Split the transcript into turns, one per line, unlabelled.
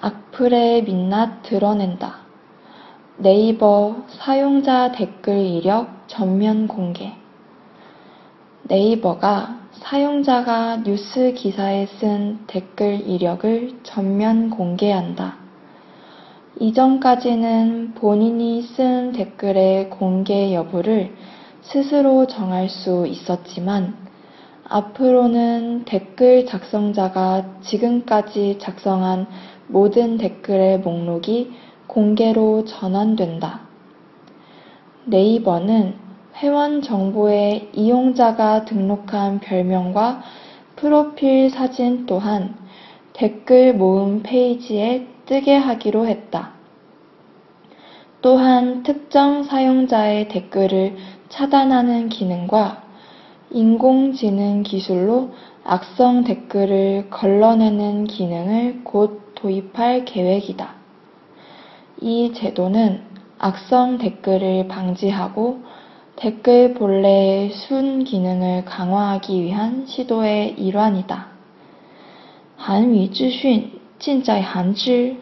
악플의 민낯 드러낸다. 네이버 사용자 댓글 이력 전면 공개. 네이버가 사용자가 뉴스 기사에 쓴 댓글 이력을 전면 공개한다. 이전까지는 본인이 쓴 댓글의 공개 여부를 스스로 정할 수 있었지만 앞으로는 댓글 작성자가 지금까지 작성한 모든 댓글의 목록이 공개로 전환된다. 네이버는 회원 정보에 이용자가 등록한 별명과 프로필 사진 또한 댓글 모음 페이지에 뜨게 하기로 했다. 또한 특정 사용자의 댓글을 차단하는 기능과 인공지능 기술로 악성 댓글을 걸러내는 기능을 곧 도입할 계획이다. 이 제도는 악성 댓글을 방지하고 댓글 본래의 순 기능을 강화하기 위한 시도의 일환이다. 韩语资讯尽在韩知。